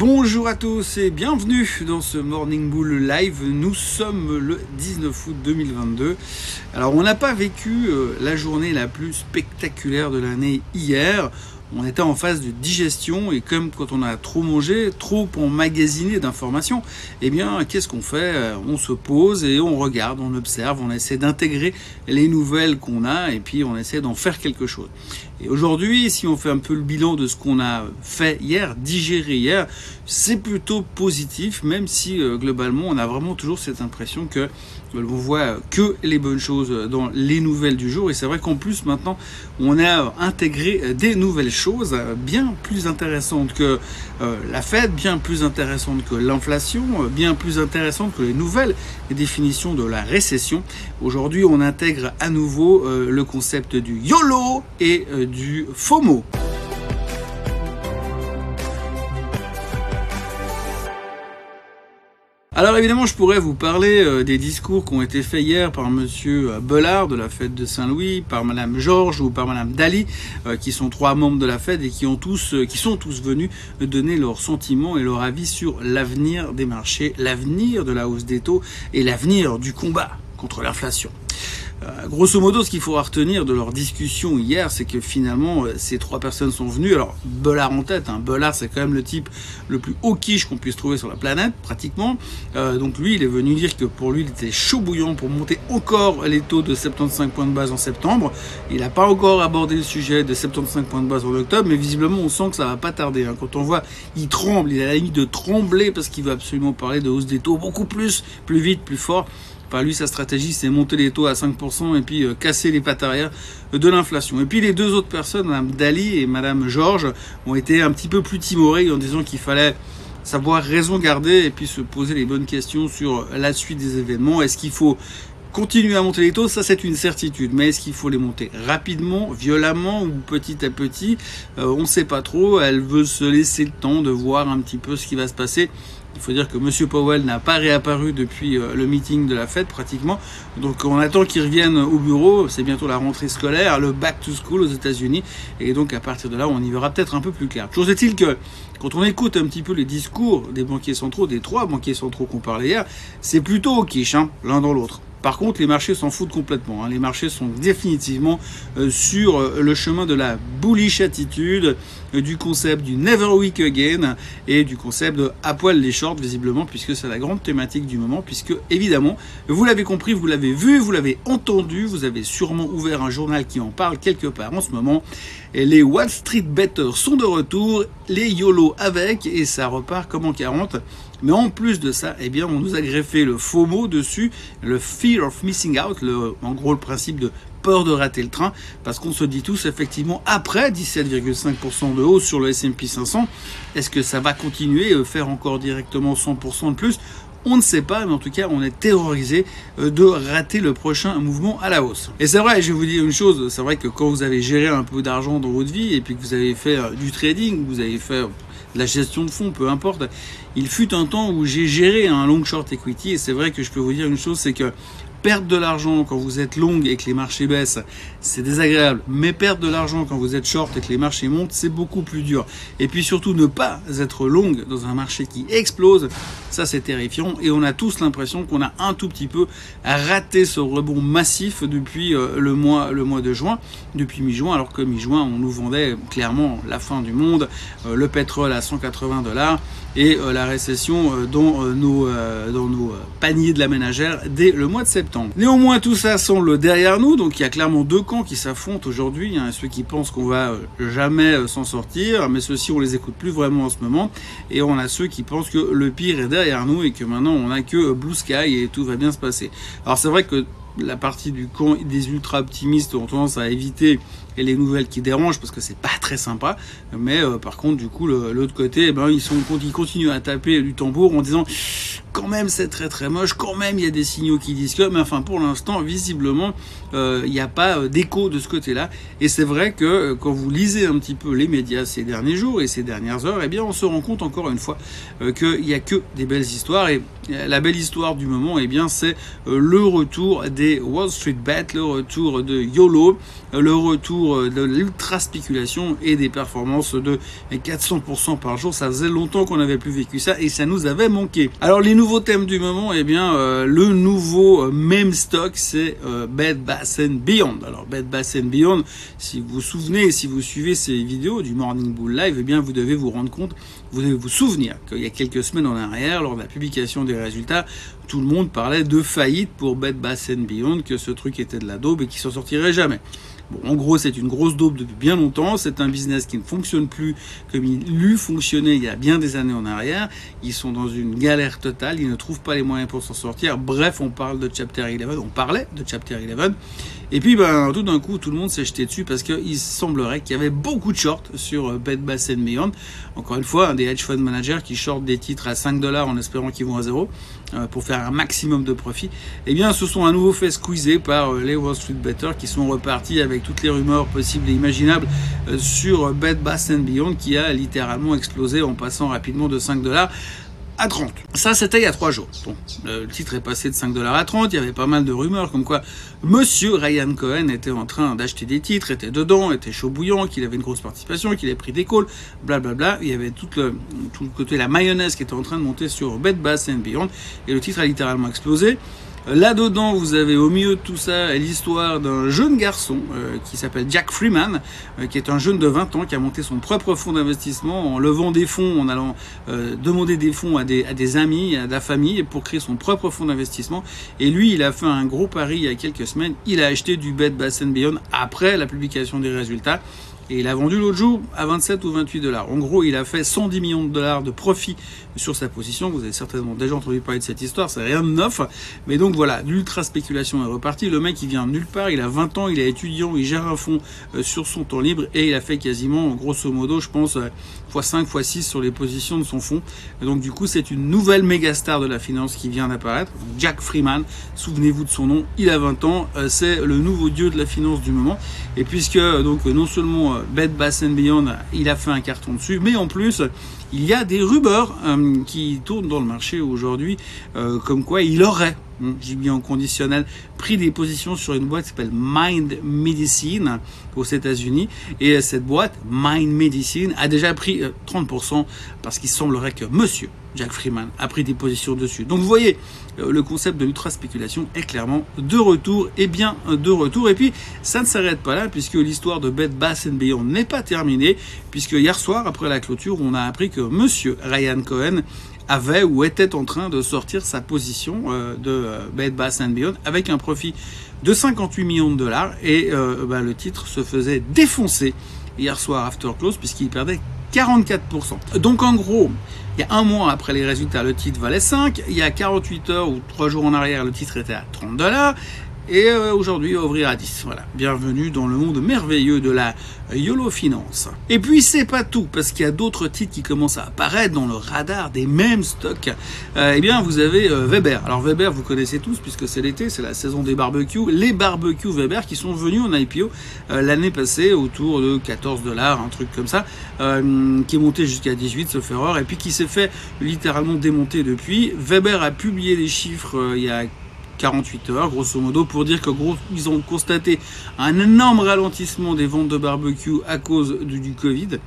Bonjour à tous et bienvenue dans ce Morning Bull Live. Nous sommes le 19 août 2022. Alors on n'a pas vécu euh, la journée la plus spectaculaire de l'année hier on était en phase de digestion et comme quand on a trop mangé, trop emmagasiné d'informations, eh bien, qu'est-ce qu'on fait? Euh, On se pose et on regarde, on observe, on essaie d'intégrer les nouvelles qu'on a et puis on essaie d'en faire quelque chose. Et aujourd'hui, si on fait un peu le bilan de ce qu'on a fait hier, digéré hier, c'est plutôt positif, même si euh, globalement, on a vraiment toujours cette impression que on voit que les bonnes choses dans les nouvelles du jour. Et c'est vrai qu'en plus, maintenant, on a intégré des nouvelles choses bien plus intéressantes que euh, la Fed, bien plus intéressantes que l'inflation, bien plus intéressantes que les nouvelles définitions de la récession. Aujourd'hui, on intègre à nouveau euh, le concept du YOLO et euh, du FOMO. Alors évidemment, je pourrais vous parler euh, des discours qui ont été faits hier par Monsieur euh, Bellard de la fête de Saint-Louis, par Madame Georges ou par Madame Dali, euh, qui sont trois membres de la fête et qui ont tous, qui sont tous venus donner leurs sentiments et leur avis sur l'avenir des marchés, l'avenir de la hausse des taux et l'avenir du combat contre l'inflation. Euh, grosso modo, ce qu'il faudra retenir de leur discussion hier, c'est que finalement, euh, ces trois personnes sont venues. Alors, Bollard en tête. Hein. Bollard, c'est quand même le type le plus haut quiche qu'on puisse trouver sur la planète, pratiquement. Euh, donc lui, il est venu dire que pour lui, il était chaud bouillant pour monter encore les taux de 75 points de base en septembre. Il n'a pas encore abordé le sujet de 75 points de base en octobre, mais visiblement, on sent que ça va pas tarder. Hein. Quand on voit, il tremble, il a la limite de trembler parce qu'il veut absolument parler de hausse des taux beaucoup plus, plus vite, plus fort lui, sa stratégie, c'est monter les taux à 5% et puis euh, casser les pattes arrière de l'inflation. Et puis les deux autres personnes, Mme Dali et Mme Georges, ont été un petit peu plus timorées en disant qu'il fallait savoir raison garder et puis se poser les bonnes questions sur la suite des événements. Est-ce qu'il faut continuer à monter les taux, ça c'est une certitude. Mais est-ce qu'il faut les monter rapidement, violemment ou petit à petit? Euh, On ne sait pas trop. Elle veut se laisser le temps de voir un petit peu ce qui va se passer il faut dire que M. Powell n'a pas réapparu depuis euh, le meeting de la fête pratiquement. Donc on attend qu'il revienne au bureau. C'est bientôt la rentrée scolaire, le back to school aux États-Unis. Et donc à partir de là, on y verra peut-être un peu plus clair. Chose est-il que quand on écoute un petit peu les discours des banquiers centraux, des trois banquiers centraux qu'on parlait hier, c'est plutôt au quiche, hein, l'un dans l'autre. Par contre, les marchés s'en foutent complètement. Hein. Les marchés sont définitivement euh, sur euh, le chemin de la bullish attitude, euh, du concept du never weak again et du concept de à poil les shorts, visiblement, puisque c'est la grande thématique du moment, puisque évidemment, vous l'avez compris, vous l'avez vu, vous l'avez entendu, vous avez sûrement ouvert un journal qui en parle quelque part en ce moment. Les Wall Street Betters sont de retour, les YOLO avec, et ça repart comme en 40. Mais en plus de ça, eh bien, on nous a greffé le faux mot dessus, le fear of missing out, le, en gros le principe de peur de rater le train, parce qu'on se dit tous effectivement après 17,5% de hausse sur le S&P 500, est-ce que ça va continuer, euh, faire encore directement 100% de plus? On ne sait pas, mais en tout cas, on est terrorisé euh, de rater le prochain mouvement à la hausse. Et c'est vrai, je vais vous dire une chose, c'est vrai que quand vous avez géré un peu d'argent dans votre vie et puis que vous avez fait euh, du trading, vous avez fait la gestion de fonds, peu importe. Il fut un temps où j'ai géré un long short equity et c'est vrai que je peux vous dire une chose, c'est que perdre de l'argent quand vous êtes long et que les marchés baissent, c'est désagréable. Mais perdre de l'argent quand vous êtes short et que les marchés montent, c'est beaucoup plus dur. Et puis surtout, ne pas être long dans un marché qui explose, ça c'est terrifiant. Et on a tous l'impression qu'on a un tout petit peu raté ce rebond massif depuis euh, le mois, le mois de juin, depuis mi-juin, alors que mi-juin, on nous vendait clairement la fin du monde, euh, le pétrole à 180 dollars et euh, la récession dans nos, dans nos paniers de la ménagère dès le mois de septembre. Néanmoins, tout ça semble derrière nous, donc il y a clairement deux camps qui s'affrontent aujourd'hui. A ceux qui pensent qu'on va euh, jamais euh, s'en sortir, mais ceux-ci on les écoute plus vraiment en ce moment. Et on a ceux qui pensent que le pire est derrière nous et que maintenant on n'a que Blue Sky et tout va bien se passer. Alors c'est vrai que la partie du camp des ultra optimistes ont tendance à éviter les nouvelles qui dérangent parce que c'est pas très sympa. Mais euh, par contre, du coup, l'autre côté, eh ben, ils, sont, ils continuent à taper du tambour en disant quand même c'est très très moche, quand même il y a des signaux qui disent que, mais enfin pour l'instant, visiblement, euh, il n'y a pas euh, d'écho de ce côté-là. Et c'est vrai que quand vous lisez un petit peu les médias ces derniers jours et ces dernières heures, eh bien on se rend compte encore une fois qu'il n'y a que des belles histoires. Et la belle histoire du moment, eh bien c'est le retour des Wall Street Bets, le retour de YOLO, le retour retour de l'ultra spéculation et des performances de 400% par jour. Ça faisait longtemps qu'on n'avait plus vécu ça et ça nous avait manqué. Alors les nouveaux thèmes du moment, eh bien le nouveau même stock, c'est Bed Bath Beyond. Alors Bed Bath Beyond, si vous vous souvenez, si vous suivez ces vidéos du Morning Bull Live, eh bien vous devez vous rendre compte, vous devez vous souvenir qu'il y a quelques semaines en arrière, lors de la publication des résultats, tout le monde parlait de faillite pour Bed Bath Beyond, que ce truc était de la daube et qu'il s'en sortirait jamais. Bon, en gros, c'est une grosse daube depuis bien longtemps. C'est un business qui ne fonctionne plus comme il eût fonctionné il y a bien des années en arrière. Ils sont dans une galère totale. Ils ne trouvent pas les moyens pour s'en sortir. Bref, on parle de Chapter 11. On parlait de Chapter 11. Et puis, ben, tout d'un coup, tout le monde s'est jeté dessus parce qu'il semblerait qu'il y avait beaucoup de shorts sur euh, Bed Bath Beyond. Encore une fois, des hedge fund managers qui shortent des titres à 5 dollars en espérant qu'ils vont à zéro euh, pour faire un maximum de profit. Eh bien, ce sont à nouveau fait squeezer par euh, les Wall Street Better qui sont repartis avec toutes les rumeurs possibles et imaginables sur Bed Bath Beyond qui a littéralement explosé en passant rapidement de 5 dollars à 30. Ça, c'était il y a trois jours. Bon, le titre est passé de 5 dollars à 30. Il y avait pas mal de rumeurs comme quoi Monsieur Ryan Cohen était en train d'acheter des titres, était dedans, était chaud bouillant, qu'il avait une grosse participation, qu'il avait pris des calls, blablabla. Il y avait tout le, côté la mayonnaise qui était en train de monter sur Bed Bass and Beyond. Et le titre a littéralement explosé. Là-dedans, vous avez au milieu de tout ça l'histoire d'un jeune garçon euh, qui s'appelle Jack Freeman, euh, qui est un jeune de 20 ans qui a monté son propre fonds d'investissement en levant des fonds, en allant euh, demander des fonds à des, amis, à la famille pour créer son propre fonds d'investissement. Et lui, il a fait un gros pari il y a quelques semaines. Il a acheté du Bed Bath Beyond après la publication des résultats. Et il a vendu l'autre jour à 27 ou 28 dollars. En gros, il a fait 110 millions de dollars de profit sur sa position. Vous avez certainement déjà entendu parler de cette histoire, c'est rien de neuf. Mais donc voilà, l'ultra spéculation est repartie. Le mec, il vient nulle part, il a 20 ans, il est étudiant, il gère un fonds euh, sur son temps libre et il a fait quasiment, grosso modo, je pense, x5, euh, x6 sur les positions de son fonds. Donc du coup, c'est une nouvelle méga star de la finance qui vient d'apparaître. Jack Freeman, souvenez-vous de son nom, il a 20 ans, euh, c'est le nouveau dieu de la finance du moment. Et puisque donc non seulement Bed Bath Beyond, il a fait un carton dessus, mais en plus, il y a des rumeurs euh, qui tournent dans le marché aujourd'hui, euh, comme quoi il aurait, j'ai bien en conditionnel, pris des positions sur une boîte qui s'appelle Mind Medicine aux États-Unis. Et cette boîte, Mind Medicine, a déjà pris 30% euh, parce qu'il semblerait que monsieur Jack Freeman a pris des positions dessus. Donc vous voyez, euh, le concept de l'ultra-spéculation est clairement de retour, et bien de retour. Et puis, ça ne s'arrête pas là, puisque l'histoire de Bed Bass Beyond n'est pas terminée, puisque hier soir, après la clôture, on a appris que monsieur Ryan Cohen avait ou était en train de sortir sa position euh, de euh, Bed Bass Beyond avec un profit de 58 millions de dollars et bah, le titre se faisait défoncer hier soir after close puisqu'il perdait 44%. Donc en gros, il y a un mois après les résultats, le titre valait 5. Il y a 48 heures ou 3 jours en arrière, le titre était à 30 dollars. Et euh, aujourd'hui, ouvrir à 10. Voilà. Bienvenue dans le monde merveilleux de la YOLO Finance. Et puis, c'est pas tout, parce qu'il y a d'autres titres qui commencent à apparaître dans le radar des mêmes stocks. Euh, eh bien, vous avez euh, Weber. Alors, Weber, vous connaissez tous, puisque c'est l'été, c'est la saison des barbecues. Les barbecues Weber qui sont venus en IPO l'année passée autour de 14 dollars, un truc comme ça, qui est monté jusqu'à 18, sauf erreur, et puis qui s'est fait littéralement démonter depuis. Weber a publié des chiffres il y a 48 heures, grosso modo, pour dire que ils ont constaté un énorme ralentissement des ventes de barbecue à cause du Covid.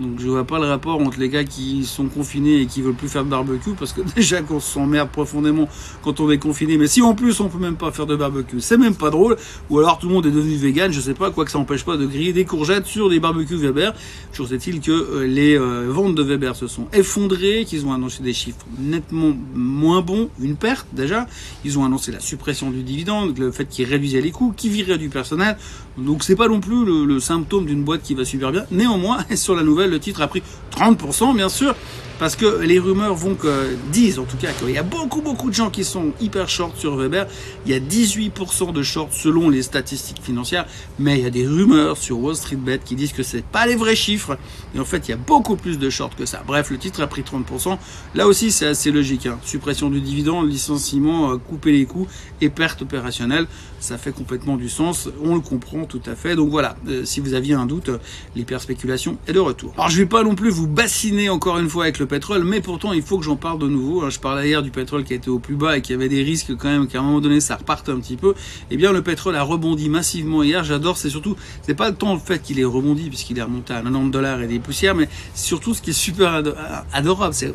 Donc je vois pas le rapport entre les gars qui sont confinés et qui veulent plus faire de barbecue parce que déjà qu'on s'emmerde profondément quand on est confiné. Mais si en plus on peut même pas faire de barbecue, c'est même pas drôle. Ou alors tout le monde est devenu vegan, je sais pas, quoi que ça empêche pas de griller des courgettes sur des barbecues Weber. Toujours est-il que euh, les euh, ventes de Weber se sont effondrées, qu'ils ont annoncé des chiffres nettement moins bons, une perte déjà. Ils ont annoncé la suppression du dividende, le fait qu'ils réduisaient les coûts, qu'ils viraient du personnel. Donc c'est pas non plus le, le symptôme d'une boîte qui va super bien. Néanmoins, sur la nouvelle le titre a pris 30%, bien sûr, parce que les rumeurs vont que, disent en tout cas qu'il y a beaucoup beaucoup de gens qui sont hyper short sur Weber. Il y a 18% de short selon les statistiques financières, mais il y a des rumeurs sur Wall Street Bet qui disent que c'est pas les vrais chiffres. Et en fait, il y a beaucoup plus de short que ça. Bref, le titre a pris 30%. Là aussi, c'est assez logique. Hein. Suppression du dividende, licenciement, euh, couper les coûts et perte opérationnelle, ça fait complètement du sens. On le comprend tout à fait. Donc voilà, euh, si vous aviez un doute, l'hyperspéculation est de retour. Alors je vais pas non plus vous bassiner encore une fois avec le pétrole, mais pourtant il faut que j'en parle de nouveau. Je parlais hier du pétrole qui était au plus bas et qui avait des risques quand même qu'à un moment donné ça reparte un petit peu. Eh bien le pétrole a rebondi massivement hier. J'adore, c'est surtout, c'est pas tant le fait qu'il ait rebondi puisqu'il est remonté à 90 dollars et des poussières, mais surtout ce qui est super adorable, c'est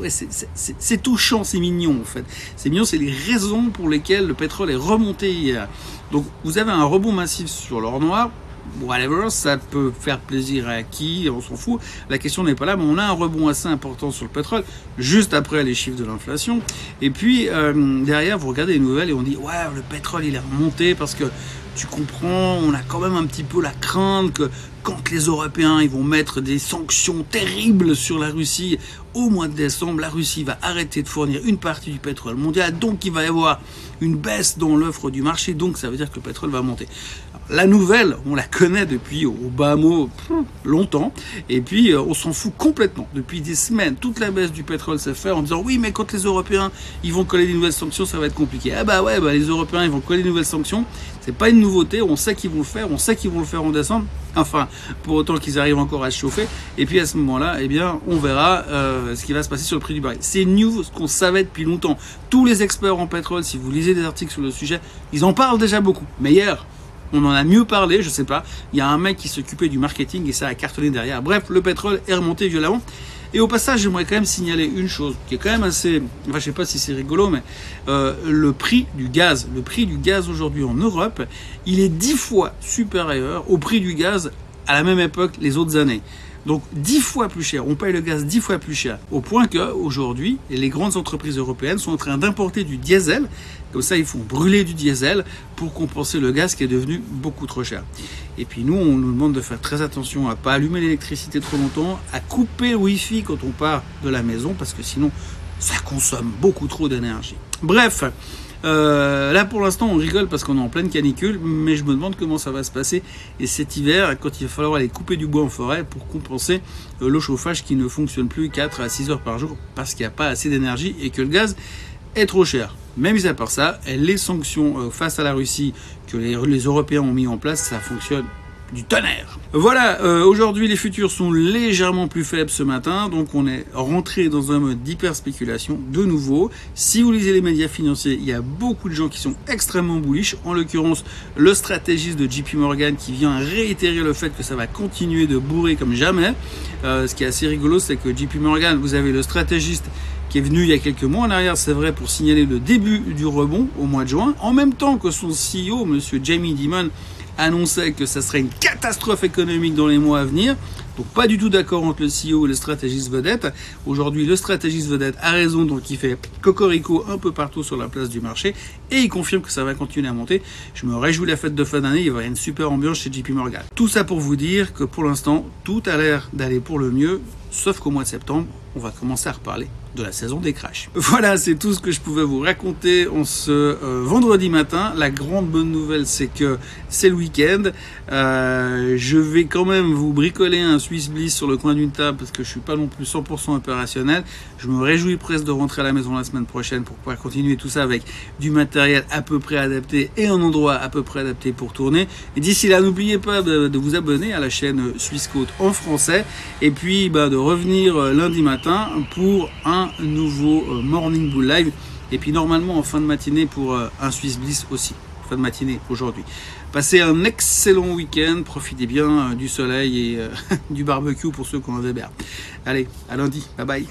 c'est touchant, c'est mignon en fait. C'est mignon, c'est les raisons pour lesquelles le pétrole est remonté hier. Donc vous avez un rebond massif sur l'or noir whatever, ça peut faire plaisir à qui, on s'en fout. La question n'est pas là, mais on a un rebond assez important sur le pétrole, juste après les chiffres de l'inflation. Et puis, euh, derrière, vous regardez les nouvelles et on dit, ouais, le pétrole, il est remonté parce que tu comprends, on a quand même un petit peu la crainte que quand les Européens ils vont mettre des sanctions terribles sur la Russie au mois de décembre, la Russie va arrêter de fournir une partie du pétrole mondial, donc il va y avoir une baisse dans l'offre du marché, donc ça veut dire que le pétrole va monter. La nouvelle, on la connaît depuis au bas mot longtemps, et puis euh, on s'en fout complètement. Depuis des semaines, toute la baisse du pétrole s'est faite en disant oui, mais quand les Européens ils vont coller des nouvelles sanctions, ça va être compliqué. Ah bah ouais, bah les Européens ils vont coller des nouvelles sanctions, c'est pas une nouveauté, on sait qu'ils vont le faire, on sait qu'ils vont le faire en décembre. Enfin, pour autant qu'ils arrivent encore à se chauffer. Et puis à ce moment-là, eh bien, on verra euh, ce qui va se passer sur le prix du baril. C'est new, ce qu'on savait depuis longtemps. Tous les experts en pétrole, si vous lisez des articles sur le sujet, ils en parlent déjà beaucoup. Mais hier, on en a mieux parlé, je sais pas. Il y a un mec qui s'occupait du marketing et ça a cartonné derrière. Bref, le pétrole est remonté violemment. Et au passage, j'aimerais quand même signaler une chose qui est quand même assez, enfin je sais pas si c'est rigolo, mais euh, le prix du gaz, le prix du gaz aujourd'hui en Europe, il est dix fois supérieur au prix du gaz à la même époque les autres années. Donc dix fois plus cher, on paye le gaz dix fois plus cher, au point que aujourd'hui, les grandes entreprises européennes sont en train d'importer du diesel. Comme ça, ils font brûler du diesel pour compenser le gaz qui est devenu beaucoup trop cher. Et puis nous, on nous demande de faire très attention à pas allumer l'électricité trop longtemps, à couper le wifi quand on part de la maison, parce que sinon, ça consomme beaucoup trop d'énergie. Bref. Euh, là pour l'instant on rigole parce qu'on est en pleine canicule, mais je me demande comment ça va se passer et cet hiver quand il va falloir aller couper du bois en forêt pour compenser euh, le chauffage qui ne fonctionne plus 4 à 6 heures par jour parce qu'il n'y a pas assez d'énergie et que le gaz est trop cher. Même à part ça, les sanctions euh, face à la Russie que les Européens ont mis en place, ça fonctionne du tonnerre. Voilà, euh, aujourd'hui les futurs sont légèrement plus faibles ce matin, donc on est rentré dans un mode d'hyper spéculation de nouveau. Si vous lisez les médias financiers, il y a beaucoup de gens qui sont extrêmement bullish, en l'occurrence le stratégiste de JP Morgan qui vient réitérer le fait que ça va continuer de bourrer comme jamais. Euh, ce qui est assez rigolo, c'est que JP Morgan, vous avez le stratégiste qui est venu il y a quelques mois en arrière, c'est vrai, pour signaler le début du rebond au mois de juin, en même temps que son CEO, monsieur Jamie Dimon, annonçait que ça serait une catastrophe économique dans les mois à venir. Donc pas du tout d'accord entre le CEO et le stratégiste vedette. Aujourd'hui, le stratégiste vedette a raison, donc il fait cocorico un peu partout sur la place du marché et il confirme que ça va continuer à monter. Je me réjouis la fête de fin d'année, il va y avoir une super ambiance chez JP Morgan. Tout ça pour vous dire que pour l'instant, tout a l'air d'aller pour le mieux, sauf qu'au mois de septembre, on va commencer à reparler de la saison des crashs. Voilà, c'est tout ce que je pouvais vous raconter en ce euh, vendredi matin. La grande bonne nouvelle, c'est que c'est le week-end. Euh, je vais quand même vous bricoler un Swiss Bliss sur le coin d'une table parce que je suis pas non plus 100% opérationnel. Je me réjouis presque de rentrer à la maison la semaine prochaine pour pouvoir continuer tout ça avec du matériel à peu près adapté et un endroit à peu près adapté pour tourner. Et d'ici là, n'oubliez pas de, vous abonner à la chaîne Swiss Côte en français et puis bah, de revenir euh, lundi matin pour un nouveau euh, Morning Bull Live. Et puis normalement en fin de matinée pour euh, un Swiss Bliss aussi. Fin de matinée aujourd'hui. Passez un excellent week-end. Profitez bien euh, du soleil et du barbecue pour ceux qui en des Allez, à lundi. Bye bye.